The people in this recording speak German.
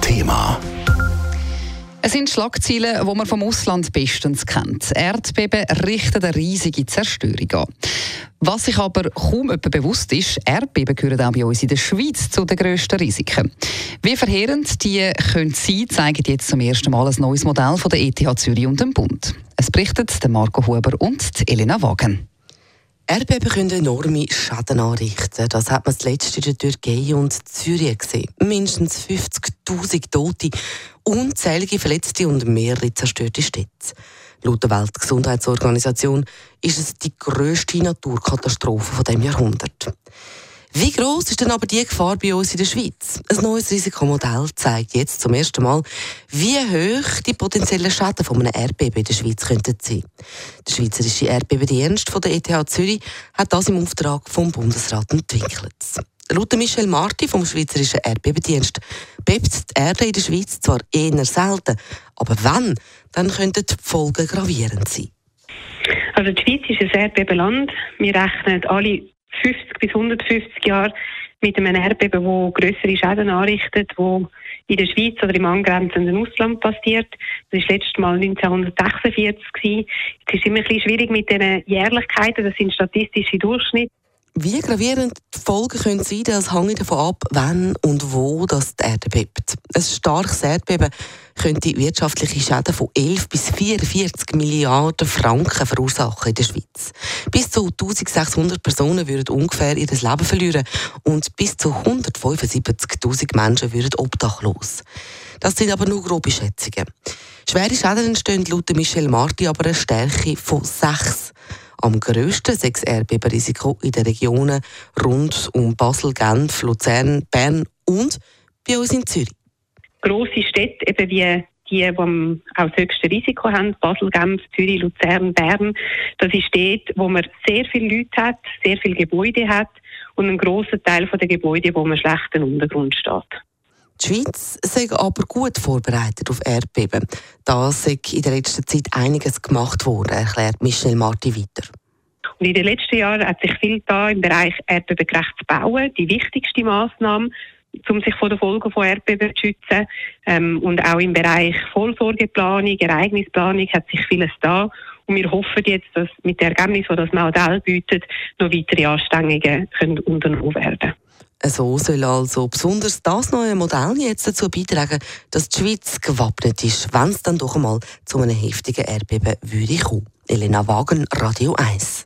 Thema. Es sind Schlagzeilen, die man vom Ausland bestens kennt. Erdbeben richten eine riesige Zerstörung an. Was sich aber kaum jemand bewusst ist, Erdbeben gehören auch bei uns in der Schweiz zu den grössten Risiken. Wie verheerend die können sein, zeigt jetzt zum ersten Mal ein neues Modell von der ETH Zürich und dem Bund. Es berichtet Marco Huber und Elena Wagen. Erdbeben können enorme Schäden anrichten. Das hat man zuletzt in der Türkei und Syrien gesehen. Mindestens 50.000 Tote, unzählige Verletzte und mehrere zerstörte Städte. Laut der Weltgesundheitsorganisation ist es die grösste Naturkatastrophe von dem Jahrhundert. Wie groß ist denn aber die Gefahr bei uns in der Schweiz? Ein neues Risikomodell zeigt jetzt zum ersten Mal, wie hoch die potenziellen Schäden von einem Erdbeben in der Schweiz könnten sein. Der Schweizerische Erdbebendienst von der ETH Zürich hat das im Auftrag vom Bundesrat entwickelt. Laut Michel Marti vom Schweizerischen Erdbebendienst bebt die Erde in der Schweiz zwar eher selten, aber wenn, dann könnten die Folgen gravierend sein. Also die Schweiz ist ein Erdbebenland. Wir rechnen alle 50 bis 150 Jahre mit einem Erdbeben, das größere Schäden anrichtet, wo in der Schweiz oder im angrenzenden Ausland passiert. Das war letztes Mal 1946. Gewesen. Es ist immer ein bisschen schwierig mit den Jährlichkeiten, das sind statistische Durchschnitte. Wie gravierend die Folgen können sein, das hängt davon ab, wann und wo das die Erde bebt. Ein starkes Erdbeben könnte wirtschaftliche Schäden von 11 bis 44 Milliarden Franken verursachen in der Schweiz. Bis zu 1600 Personen würden ungefähr ihr Leben verlieren und bis zu 175.000 Menschen würden obdachlos. Das sind aber nur grobe Schätzungen. Schwere Schäden entstehen laut Michel Marti aber eine Stärke von 6 am grössten sechs Erdbebenrisiko in den Regionen rund um Basel, Genf, Luzern, Bern und bei uns in Zürich. Grosse Städte, eben wie die, die auch das höchste Risiko haben, Basel, Genf, Zürich, Luzern, Bern, das ist dort, wo man sehr viele Leute hat, sehr viele Gebäude hat und einen grossen Teil der Gebäude, wo man schlechten Untergrund steht. Die Schweiz sei aber gut vorbereitet auf Erdbeben. Da sei in der letzten Zeit einiges gemacht worden, erklärt Michel Marti weiter. Und in den letzten Jahren hat sich viel da im Bereich erdbebengerecht zu bauen. Die wichtigste Maßnahme, um sich vor den Folgen von Erdbeben zu schützen. Ähm, und auch im Bereich Vollsorgeplanung, Ereignisplanung hat sich vieles da. Und wir hoffen jetzt, dass mit dem Ergebnis, das das Modell bietet, noch weitere Anstrengungen können unternommen werden. So soll also besonders das neue Modell jetzt dazu beitragen, dass die Schweiz gewappnet ist, wenn es dann doch einmal zu einem heftigen Erdbeben würde kommen. Elena Wagen, Radio 1.